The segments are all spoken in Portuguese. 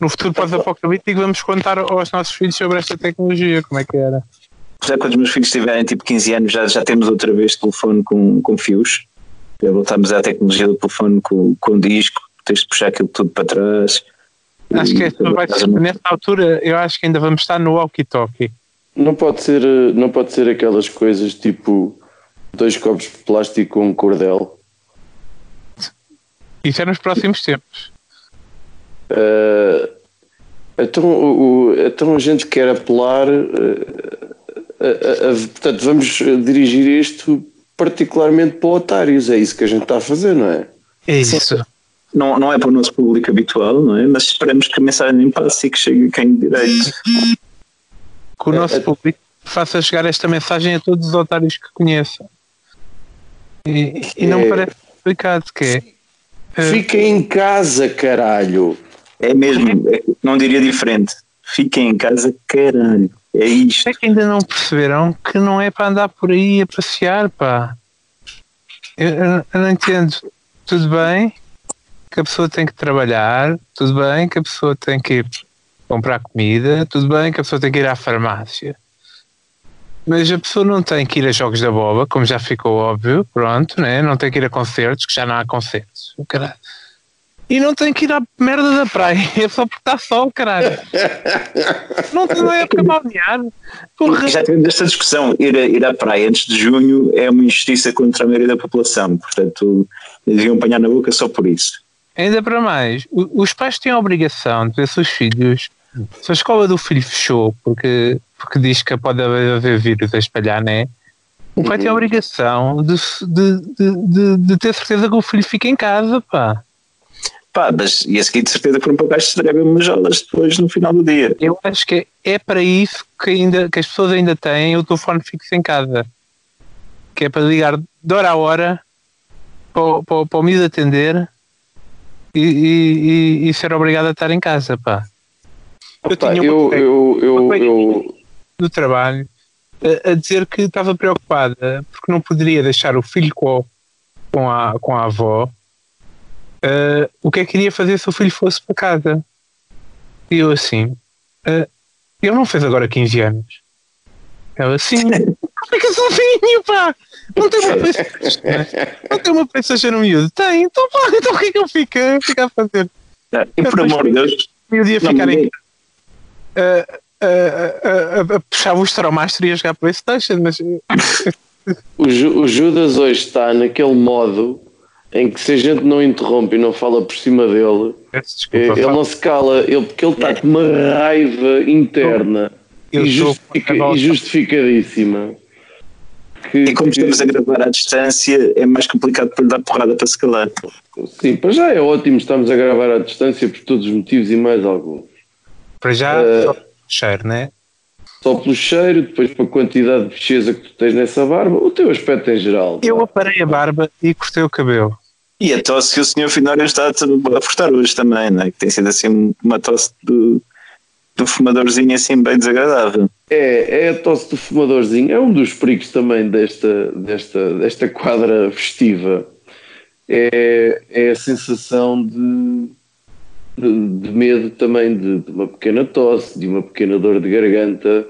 No futuro pós-apocalíptico vamos contar aos nossos filhos sobre esta tecnologia, como é que era. Já quando os meus filhos tiverem tipo 15 anos, já, já temos outra vez telefone com, com fios. Já voltamos à tecnologia do telefone com, com disco, tens de puxar aquilo tudo para trás. Acho que E- esta vai ser, nessa altura eu acho que ainda vamos estar no walkie-talkie. Não pode ser, não pode ser aquelas coisas tipo dois copos de plástico com um cordel. Isso é nos próximos tempos. Eh, então, o, então a gente quer apelar. a- a- a- portanto, vamos dirigir isto particularmente para otários. É isso que a gente está a fazer, não é? É Sim. isso. Não, não é para o nosso público habitual, não é? Mas esperamos que a mensagem passe e que chegue a quem direito. Que o nosso público faça chegar esta mensagem a todos os otários que conheçam. E, e não É. parece complicado, que é. eh, Fica em casa, caralho. É mesmo, é- não diria diferente. Fiquem em casa, caralho. É isto. É que ainda não perceberam que não é para andar por aí a passear, pá. Eu, eu- não entendo. Tudo bem que a pessoa tem que trabalhar, tudo bem que a pessoa tem que ir comprar comida, tudo bem que a pessoa tem que ir à farmácia. Mas a pessoa não tem que ir a jogos da boba, como já ficou óbvio, pronto, né? não tem que ir a concertos, que já não há concertos. Caralho. E não tem que ir à merda da praia, é só porque está sol, caralho. Não tem não é para balnear. Porra. Já tivemos esta discussão. Ir, a- ir à praia antes de junho é uma injustiça contra a maioria da população. Portanto, deviam apanhar na boca só por isso. Ainda para mais, os pais têm a obrigação de ver se os filhos. Se a escola do filho fechou porque, porque diz que pode haver vírus a espalhar, né? O pai tem a obrigação de, de, de, de, de ter certeza que o filho fica em casa, pá. Pá, mas e a seguir de certeza foram para baixo de umas aulas depois no final do dia. Eu acho que é para isso que, ainda, que as pessoas ainda têm o telefone fixo em casa. Que é para ligar de hora a hora para, o- para, para o atender e, e, e- ser obrigado a estar em casa, pá. Eu Opa, tinha eu, eu, eu, eu, do trabalho a, a dizer que estava preocupada porque não poderia deixar o filho com, com, a, com a avó. Eh, o que é que iria fazer se o filho fosse para casa? E eu assim, eh, ele não fez agora 15 anos. Ela assim, fica sozinho, pá! Não tem uma PlayStation, não tem uma PlayStation no miúdo? Tem, então pá, então o que é que eu fico, fico a fazer? E por amor de Deus, O ia Não, ficar em ninguém- a, a, a, a puxar o Astromaster e a jogar Playstation, mas o, Ju- o Judas hoje está naquele modo em que se a gente não interrompe e não fala por cima dele, peço eh, desculpa. ele não se cala, ele, porque ele está com uma raiva interna Eu e, justifica- e justificadíssima. Que, e como que- estamos a gravar à distância, é mais complicado para lhe dar porrada para se calar. Sim, para já é ótimo, estamos a gravar à distância por todos os motivos e mais alguns. Para já, só cheiro, né? Só pelo cheiro, depois pela quantidade de bicheza que tu tens nessa barba, o teu aspecto em geral. Eu aparei a barba e cortei o cabelo. E a tosse que o senhor Finório está a portar hoje também, não é? Que tem sido assim uma tosse do, do fumadorzinho assim bem desagradável. É, é a tosse do fumadorzinho, é um dos perigos também desta, desta, desta quadra festiva. É, é a sensação de, de, medo também de, de uma pequena tosse, de uma pequena dor de garganta,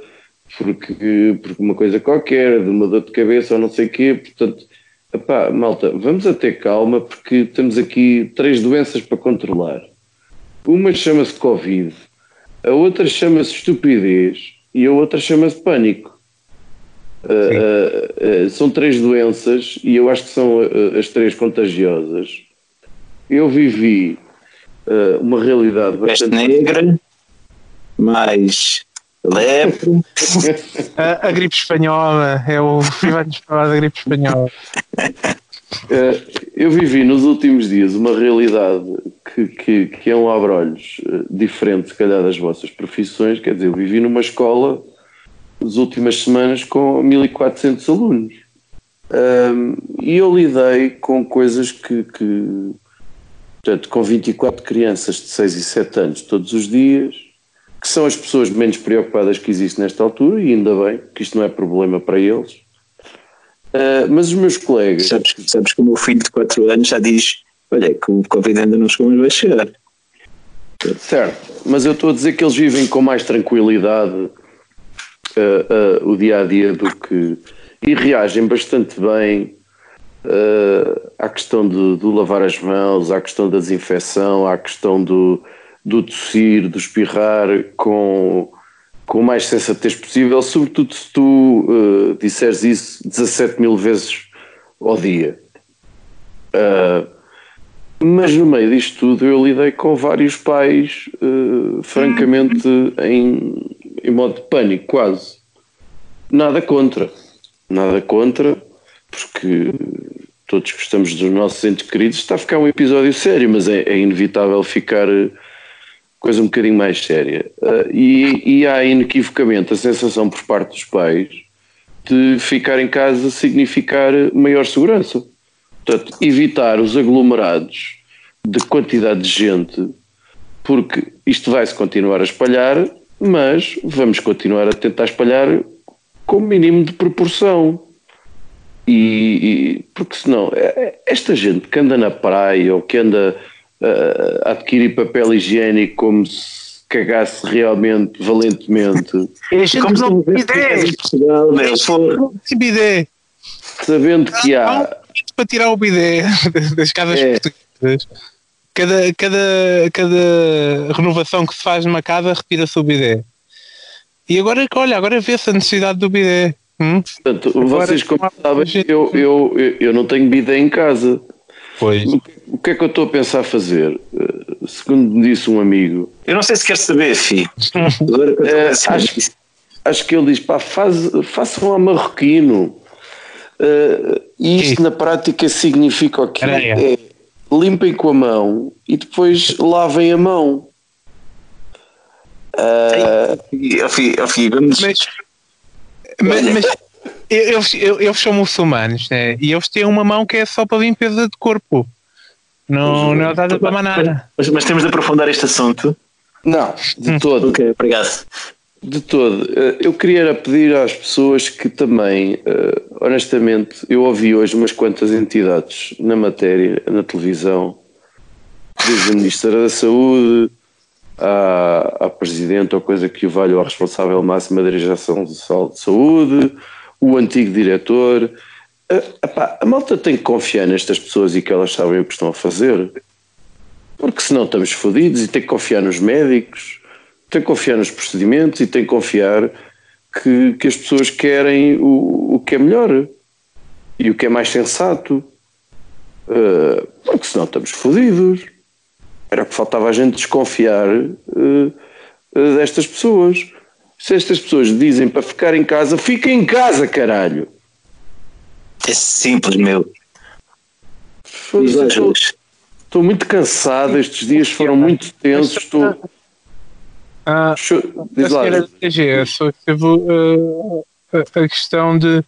porque, porque uma coisa qualquer, de uma dor de cabeça ou não sei o quê. Portanto, epá, malta, vamos a ter calma porque temos aqui três doenças para controlar. Uma chama-se Covid, a outra chama-se estupidez e a outra chama-se pânico. Uh, uh, uh, são três doenças e eu acho que são uh, as três contagiosas. Eu vivi uh, uma realidade Peste bastante. negra, mais lepre, A, a gripe espanhola, é o falar da gripe espanhola. Uh, eu vivi nos últimos dias uma realidade que, que, que é um abrolhos uh, diferente, se calhar, das vossas profissões. Quer dizer, eu vivi numa escola nas últimas semanas com 1400 alunos. Um, e eu lidei com coisas que, que, portanto, com 24 crianças de 6 e 7 anos todos os dias, que são as pessoas menos preocupadas que existem nesta altura, e ainda bem que isto não é problema para eles. Uh, mas os meus colegas. Sabes, sabes que o meu filho de 4 anos já diz: Olha, que o Covid ainda não chegou, mas vai chegar. Certo, mas eu estou a dizer que eles vivem com mais tranquilidade uh, uh, o dia a dia do que. e reagem bastante bem uh, à questão do, lavar as mãos, à questão da desinfecção, à questão do, do tossir, do espirrar com, com o mais sensatez possível, sobretudo se tu uh, disseres isso 17 mil vezes ao dia. Uh, mas no meio disto tudo eu lidei com vários pais, uh, francamente, em, em modo de pânico, quase. Nada contra. Nada contra, porque todos gostamos dos nossos entes queridos. Está a ficar um episódio sério, mas é, é inevitável ficar eh, coisa um bocadinho mais séria. Uh, e, e há inequivocamente a sensação por parte dos pais de ficar em casa significar maior segurança. Portanto, evitar os aglomerados de quantidade de gente, porque isto vai-se continuar a espalhar, mas vamos continuar a tentar espalhar com o mínimo de proporção. E, e porque senão, é, é, esta gente que anda na praia ou que anda uh, a adquirir papel higiênico como se cagasse realmente, valentemente. É gente como não tem ideia. Sabendo que há para tirar o bidé das casas é. portuguesas. Cada, cada, cada renovação que se faz numa casa retira-se o bidé. E agora, olha, agora vê-se a necessidade do bidé. Hum? Portanto, agora, vocês como sabem, eu, eu, eu não tenho bidé em casa. Pois. O que é que eu estou a pensar fazer? Eh, segundo me disse um amigo. Eu não sei se quer saber, fi. é, acho, acho que ele diz: pá, faz, façam a marroquino. Uh, e isto na prática significa o quê? É, limpem com a mão e depois lavem a mão. Uh, mas, mas, mas eles, eles são muçulmanos né? e eles têm uma mão que é só para limpeza de corpo. Não, não é usada para nada. Mas, mas temos de aprofundar este assunto. Não, de todo. ok, obrigado. De todo. Eh, eu queria pedir às pessoas que também, eh, honestamente, eu ouvi hoje umas quantas entidades na matéria, na televisão, desde a Ministra da Saúde à, à Presidente, ou coisa que o valha ao responsável máximo da Direção de Saúde, o antigo diretor. Eh, epá, a malta tem que confiar nestas pessoas e que elas sabem o que estão a fazer, porque senão estamos fodidos e tem que confiar nos médicos tem que confiar nos procedimentos e tem que confiar que, que as pessoas querem o, o que é melhor e o que é mais sensato. Uh, porque senão estamos fodidos. Era que faltava a gente desconfiar uh, uh, destas pessoas. Se estas pessoas dizem para ficar em casa, fica em casa, caralho. É simples, meu. Estou, estou muito cansado, estes dias foram muito tensos. Estou, ah, a senhora DGS teve uh, a, questão de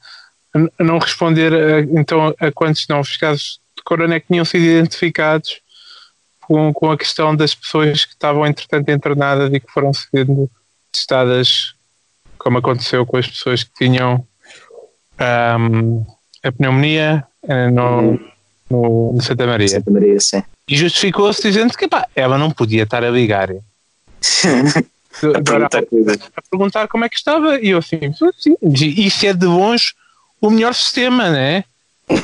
não responder a, então a quantos novos casos de corona é que tinham sido identificados com, com a questão das pessoas que estavam entretanto internadas e que foram sendo testadas como aconteceu com as pessoas que tinham um, a pneumonia eh, no, no, no Santa Maria. Santa Maria sim. E justificou-se dizendo que pá, ela não podia estar a ligar a, perguntar, a, perguntar como é que estava e eu assim, sim, isso é de longe o melhor sistema, né?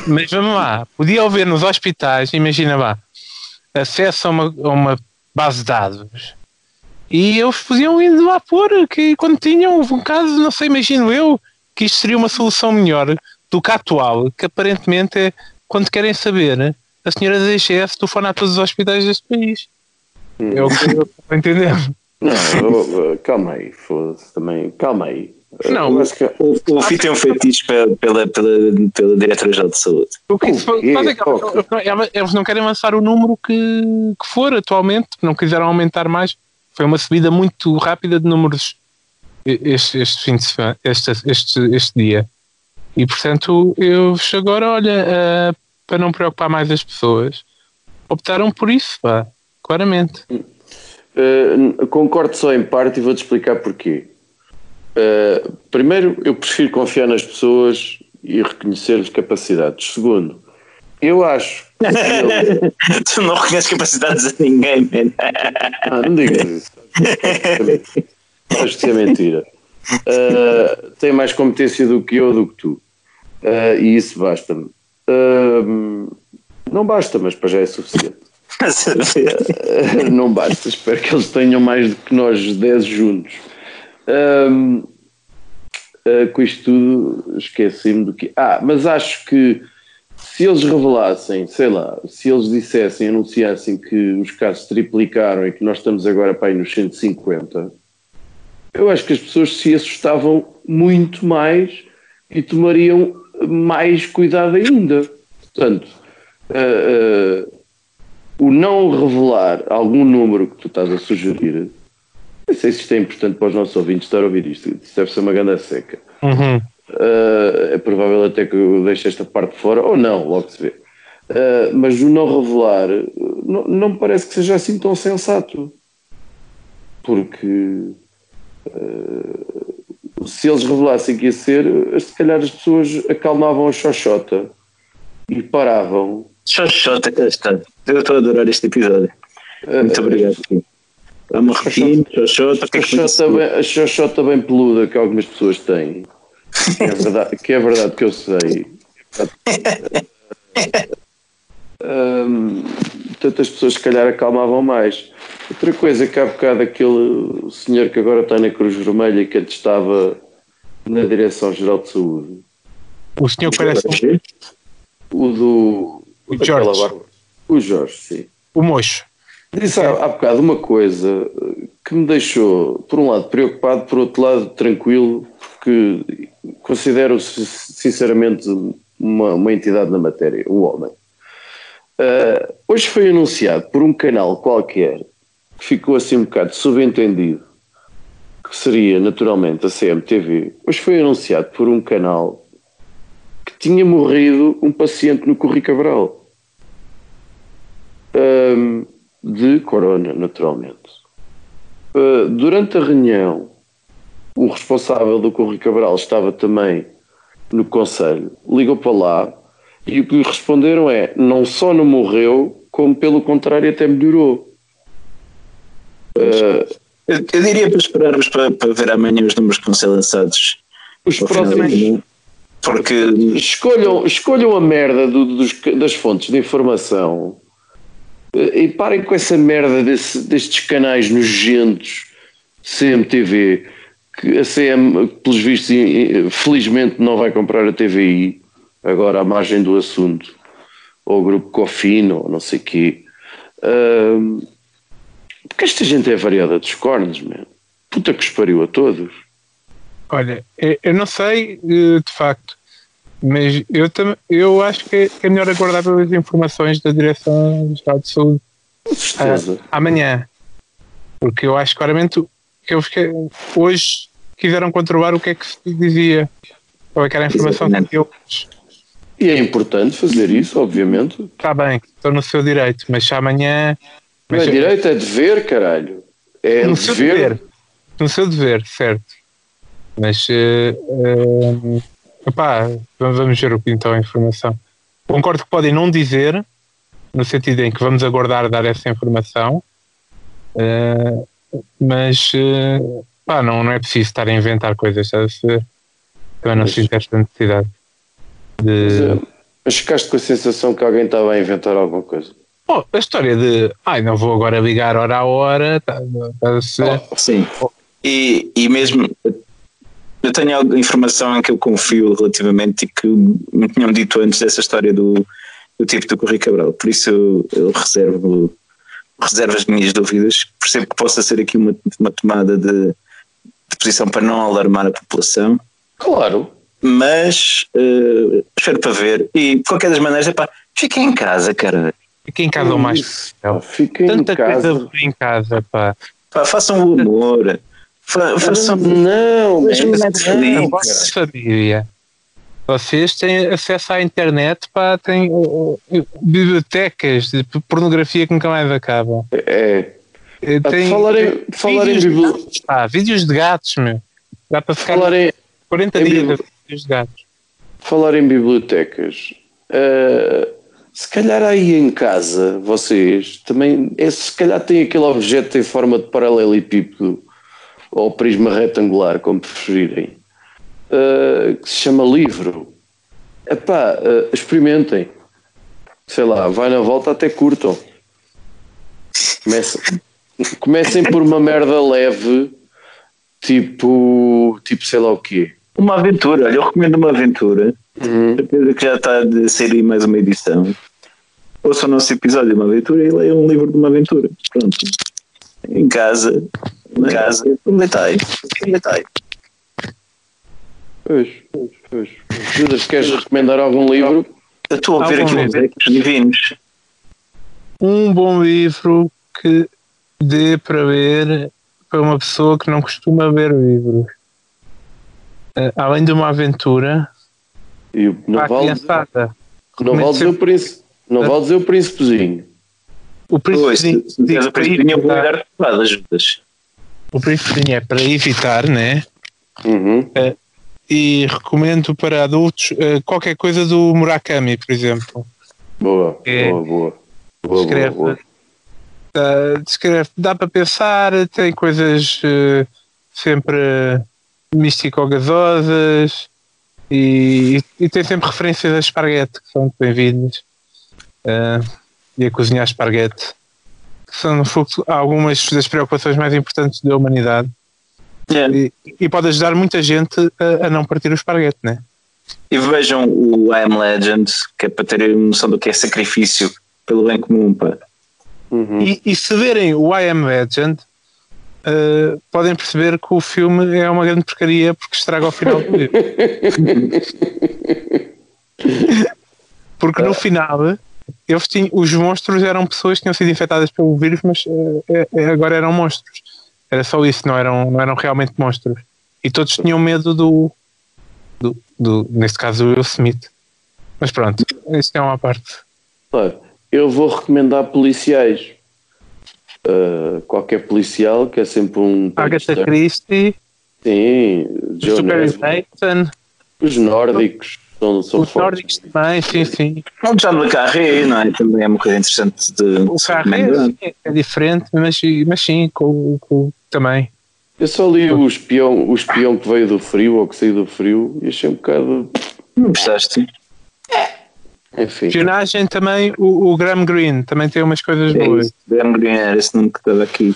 Mas vamos lá, podia haver nos hospitais, imagina lá, acesso a uma, a uma base de dados e eles podiam ir lá pôr que quando tinham um caso, não sei, imagino eu, que isto seria uma solução melhor do que a atual, que aparentemente é quando querem saber, a senhora da DGS telefona a todos os hospitais deste país. É o que eu estou entendendo. Não, calma aí, foda-se também, calma aí. Não, que... o, o FI tem um feitiço pela, pela, pela, pela Diretora-Geral de Saúde. O que se faz é que eles não querem lançar o número que, que for atualmente, não quiseram aumentar mais. Foi uma subida muito rápida de números este, este fim de semana, este, este, este dia. E portanto, eu agora, olha, uh, para não preocupar mais as pessoas, optaram por isso, pá, claramente. Uh, concordo só em parte e vou-te explicar porquê. Uh, primeiro, eu prefiro confiar nas pessoas e reconhecer-lhes capacidades. Segundo, eu acho. Que tu não reconheces capacidades a ninguém, man. Ah, não digas isso. Acho que isso é mentira. Uh, tem mais competência do que eu, do que tu. Uh, e isso basta-me. Não basta, mas para já é suficiente. não basta, espero que eles tenham mais do que nós 10 juntos. Com isto tudo, esqueci-me do que. Ah, mas acho que se eles revelassem, sei lá, se eles dissessem, anunciassem que os casos triplicaram e que nós estamos agora para aí nos 150, eu acho que as pessoas se assustavam muito mais e tomariam mais cuidado ainda. Portanto, uh, uh, o não revelar algum número que tu estás a sugerir, não sei se isto é importante para os nossos ouvintes estar a ouvir isto, isto deve ser uma ganda seca. Uhum. Uh, é provável até que eu deixe esta parte fora, ou não, logo se vê. Uh, mas o não revelar não, não me parece que seja assim tão sensato. Porque uh, se eles revelassem que ia ser, se calhar as pessoas acalmavam a xoxota e paravam. Xoxota, cá está. Eu estou a adorar este episódio. Muito obrigado. Vamos repetir, xoxota. A xoxota bem peluda que algumas pessoas têm que é verdade que, é verdade que eu sei. Um, tantas pessoas se calhar acalmavam mais. Outra coisa que há bocado aquele senhor que agora está na Cruz Vermelha e que antes estava na Direção-Geral de Saúde. O senhor parece o do o Jorge. O Jorge, sim. O mocho. Disse há, há bocado uma coisa que me deixou, por um lado, preocupado, por outro lado, tranquilo, porque considero sinceramente uma, uma entidade na matéria, um homem. Uh, hoje foi anunciado por um canal qualquer que ficou assim um bocado subentendido que seria naturalmente a CMTV. Hoje foi anunciado por um canal que tinha morrido um paciente no Corri Cabral de corona, naturalmente. Uh, durante a reunião o responsável do Correio Cabral estava também no Conselho, ligou para lá e o que lhe responderam é: não só não morreu, como pelo contrário até melhorou. Uh, eu, eu, diria para esperarmos para, para, ver amanhã os números que vão ser lançados. Os próximos. Porque escolham, escolham a merda do, dos, das fontes de informação e parem com essa merda desse, destes canais nojentos CMTV que a CM, pelos vistos, felizmente não vai comprar a TVI, agora à margem do assunto, ou o grupo Cofino, ou não sei o quê. Porque esta gente é variada dos cornos, man. Puta que os pariu a todos. Olha, eu não sei eh, de facto, mas eu, também, eu acho que é melhor aguardar pelas informações da Direção-Geral de Saúde uh, amanhã. Porque eu acho claramente que eu hoje quiseram controlar o que é que se dizia. Qual é que era a informação Exatamente. que eu. E é importante fazer isso, obviamente. Está bem, estou no seu direito, mas amanhã. Mas não é direito, é dever, caralho. É no dever. seu dever. No seu dever, certo. Mas. Uh, uh, opá, vamos ver o que então a informação. Concordo que podem não dizer, no sentido em que vamos aguardar dar essa informação, uh, mas uh, pá, não, não é preciso estar a inventar coisas, estás a ver? Também não sinto esta necessidade de. Mas ficaste com a sensação que alguém estava a inventar alguma coisa. Oh, a história de ai, não vou agora ligar hora a hora, tá a ser. Oh, sim. E, e mesmo eu tenho alguma informação em que eu confio relativamente e que me tinham dito antes dessa história do, do tipo do Correio Cabral, por isso eu, eu reservo reservo as minhas dúvidas. Percebo que possa ser aqui uma, uma tomada de, de posição para não alarmar a população. Claro. Mas uh, espero para ver. E de qualquer das maneiras, epá, fiquem em casa, cara. Fiquem em casa o mais Fiquem Tanta em casa. coisa em casa, pá. pá façam o amor. Fa façam. Não, não, família. Vocês têm acesso à internet, pá, têm uh, uh, bibliotecas de pornografia que nunca mais acabam. É. Eh, Ah, Tem, falar em- tem falar em vídeos, de bibli- gatos, pá, vídeos de gatos, meu. Dá para ficar Falar em, 40 em dias bibli- vídeos de gatos. falar em bibliotecas, eh, se calhar aí em casa, vocês também, é, se calhar têm aquele objeto em forma de paralelepípedo ou prisma retangular, como preferirem, eh, que se chama livro. Epá, eh, experimentem. Sei lá, vai na volta até curtam. Comecem, comecem por uma merda leve, tipo, tipo sei lá o quê. Uma aventura, olha, eu recomendo uma aventura. Certeza que já está de sair mais uma edição. Ouça o nosso episódio de uma aventura e leia um livro de uma aventura. Pronto. Em casa. Em casa. Aproveitai. Aproveitai. Pois, pois, pois. Judas, queres recomendar algum livro? Eu estou a ver Algum aqui ecos divinos. Um bom livro que dê para ver para uma pessoa que não costuma ver livros. Eh, além de uma aventura, E o- não vale, criançada. não vale dizer o príncipe. Não vale dizer o príncipezinho. O Pois, se príncipe se me deres o príncipe. O príncipe é para evitar, né? Uhum. E recomendo para adultos eh, qualquer coisa do Murakami, por exemplo. Boa, É. boa, boa. Boa, boa, Escreve. boa. Uh, descreve, dá para pensar, tem coisas uh, sempre místico-gasosas e, e tem sempre referências a esparguete que são muito bem-vindas e a cozinhar esparguete que são no fundo algumas das preocupações mais importantes da humanidade Yeah. e, e pode ajudar muita gente a, a não partir o esparguete, né? E vejam o I Am Legend, que é para terem noção do que é sacrifício pelo bem comum. Pá. Uhum. E, e se verem o I Am Legend, uh, podem perceber que o filme é uma grande porcaria porque estraga o final do livro. porque no final, eles tinham, os monstros eram pessoas que tinham sido infectadas pelo vírus, mas uh, é- é- agora eram monstros. Era só isso, não eram, não eram realmente monstros. E todos tinham medo do, do, do neste caso, do Will Smith. Mas pronto, isto é uma parte. Olha, eu vou recomendar policiais. Uh, qualquer policial que é sempre um. Agatha Christie, Sim, Joe Super. Nathan, Os nórdicos são, são os fortes. nórdicos também, sim, sim. O John Le Carré, não é? Também é uma coisa interessante de O recomendar. é, é diferente, mas, mas sim, com, com, também. Eu só li o espião, o espião que veio do frio ou que saiu do frio e achei um bocado. Não gostaste? Enfim. Espionagem também, o, o Graham Greene também tem umas coisas É boas. Dan Green era esse nome que estava aqui.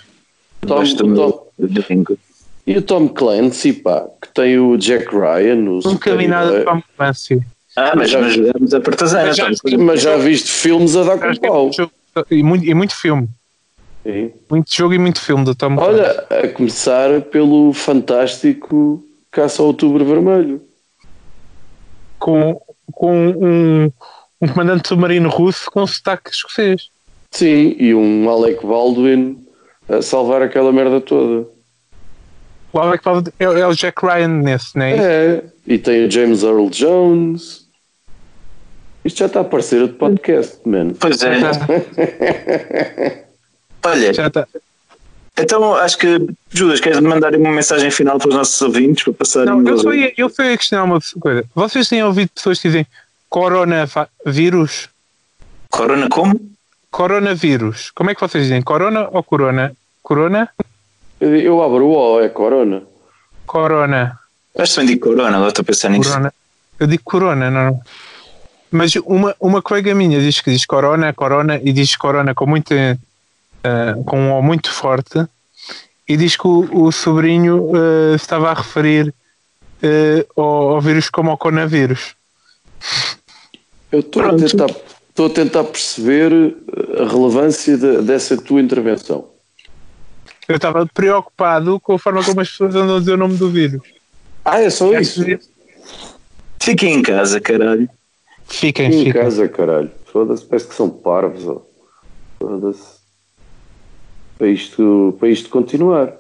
Tom- do Tom- do Ringo. E o Tom Clancy, pá, que tem o Jack Ryan. O Nunca vi nada de Tom Clancy. Ah, mas Já- nós jogamos a partazana. Mas já-. Mas já viste filmes a dar com é pau. muito jogo- E muito, e muito filme. Sim. Muito jogo e muito filme do Tom Clancy. Olha, a começar pelo fantástico Caça ao Outubro Vermelho. Com, com um, um comandante submarino russo com sotaque escocês. Sim, e um Alec Baldwin a salvar aquela merda toda. O Alec Baldwin é, é o Jack Ryan nesse, não é? É, e tem o James Earl Jones. Isto já está a parecer outro podcast, mano. Pois é. Tá. Olha, Já está. então acho que, Judas, queres mandar uma mensagem final para os nossos ouvintes para passarem Não, eu só ia, eu só ia questionar uma coisa. Vocês têm ouvido pessoas que dizem coronavírus? Corona como? Coronavírus. Como é que vocês dizem? Corona ou corona? Corona? Eu, abro o O, é Corona. Corona. Que também digo Corona, agora estou a pensar nisso. Corona. Eu digo corona, não. Mas uma, uma colega minha diz que diz corona, corona e diz corona com muito, eh, com um O muito forte e diz que o, o sobrinho eh, estava a referir eh, ao, ao vírus como ao coronavírus. Eu estou a tentar, estou a tentar perceber a relevância de- dessa tua intervenção. Eu estava preocupado com a forma como as pessoas andam a dizer o nome do vírus. Ah, é só isso? Fiquem em casa, caralho. Fiquem, Em fiquem. casa, caralho. Foda-se, parece que são parvos. ó. Foda-se. Para isto, para isto continuar.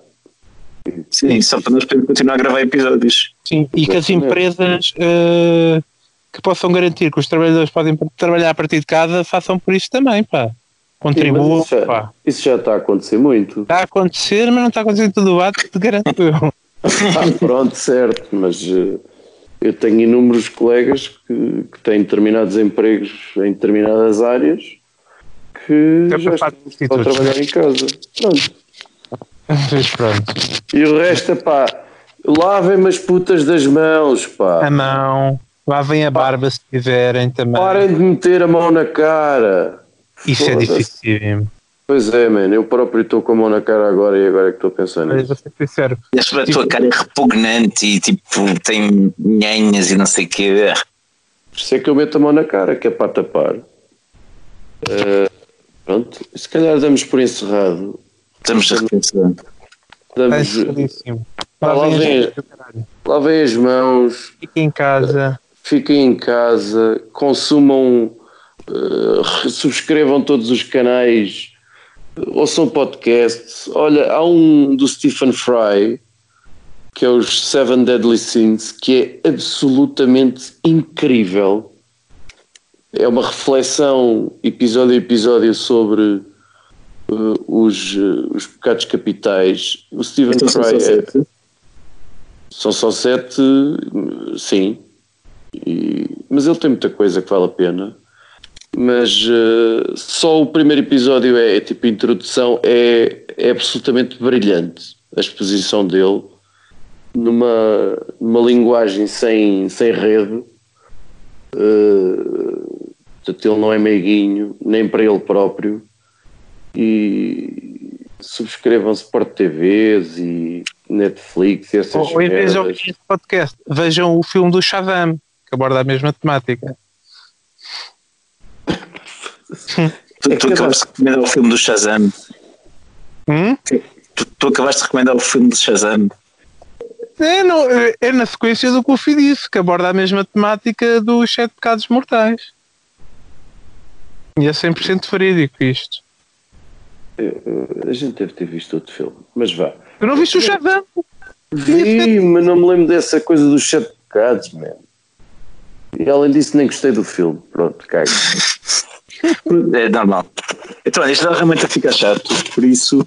Sim, só para nós podermos continuar a gravar episódios. Sim, e que as empresas eh, que possam garantir que os trabalhadores podem trabalhar a partir de casa, façam por isso também, pá. Contribuam, Sim, isso, já, pá. isso já está a acontecer muito. Está a acontecer, mas não está a acontecer em todo o lado, te garanto eu. Ah, pronto, certo, mas eh, eu tenho inúmeros colegas que, que têm determinados empregos em determinadas áreas que já estão a trabalhar em casa. Pronto. Pronto. E o resto é pá, lavem-me as putas das mãos, pá. A mão, lavem a barba se tiverem também. Parem de meter a mão na cara. Isso é difícil. Pois é, mano, eu próprio estou com a mão na cara agora e agora é que estou a pensar Mas nisso. vou ser sincero. A tua cara é repugnante e tipo tem nhanhas e não sei o quê. Por isso é que eu meto a mão na cara, que é para tapar. Eh, pronto, se calhar damos por encerrado. Estamos a repensar. Está Damos, lá Lavem as vem. caralho. lavem as mãos, Fiquem em casa. fiquem em casa, consumam, eh, subscrevam todos os canais, ouçam podcasts. Olha, há um do Stephen Fry, que é os Seven Deadly Sins, que é absolutamente incrível. É uma reflexão, episódio a episódio, sobre eh, os, eh, os pecados capitais. O Stephen Então, são Fry só é, sete. são só sete, sim. E- mas ele tem muita coisa que vale a pena. Mas eh, só o primeiro episódio é, é tipo introdução, é, é absolutamente brilhante a exposição dele numa, numa linguagem sem, sem rede. Eh, portanto, ele não é meiguinho, nem para ele próprio. E subscrevam Sport TVs e Netflix e essas Ou, ou em vez de podcast, vejam o filme do Shazam, que aborda a mesma temática. Tu, tu acabaste de recomendar o filme do Shazam. Hum? Tu, tu acabaste de recomendar o filme do Shazam. É, não, é- é na sequência do que o Fih disse, que aborda a mesma temática dos sete pecados mortais. E é 100% verídico isto. A gente deve ter visto outro filme, mas vá. Tu não viste o Shazam? Vi, mas não me lembro dessa coisa dos sete pecados, man. E além disso, nem gostei do filme. Pronto, caga. É normal. Então, isto dá realmente a ficar chato, por isso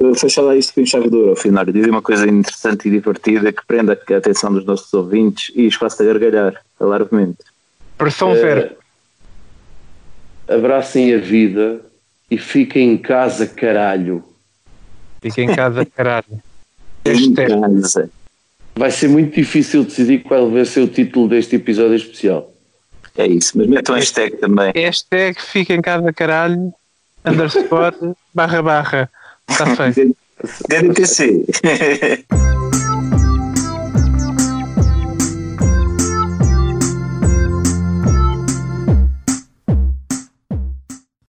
eh, fecha lá isto com chave de ouro ao final. Dizem uma coisa interessante e divertida que prenda a atenção dos nossos ouvintes e espaço a gargalhar, alarvemente. Pressão Eh, zero. Abracem a vida e fiquem em casa, caralho. Fica em casa, caralho. Em casa. Vai ser muito difícil decidir qual vai ser o título deste episódio especial. É isso, mas metam hashtag também. hashtag fica em casa, caralho. Underscore, barra barra. Está feito. DDTC.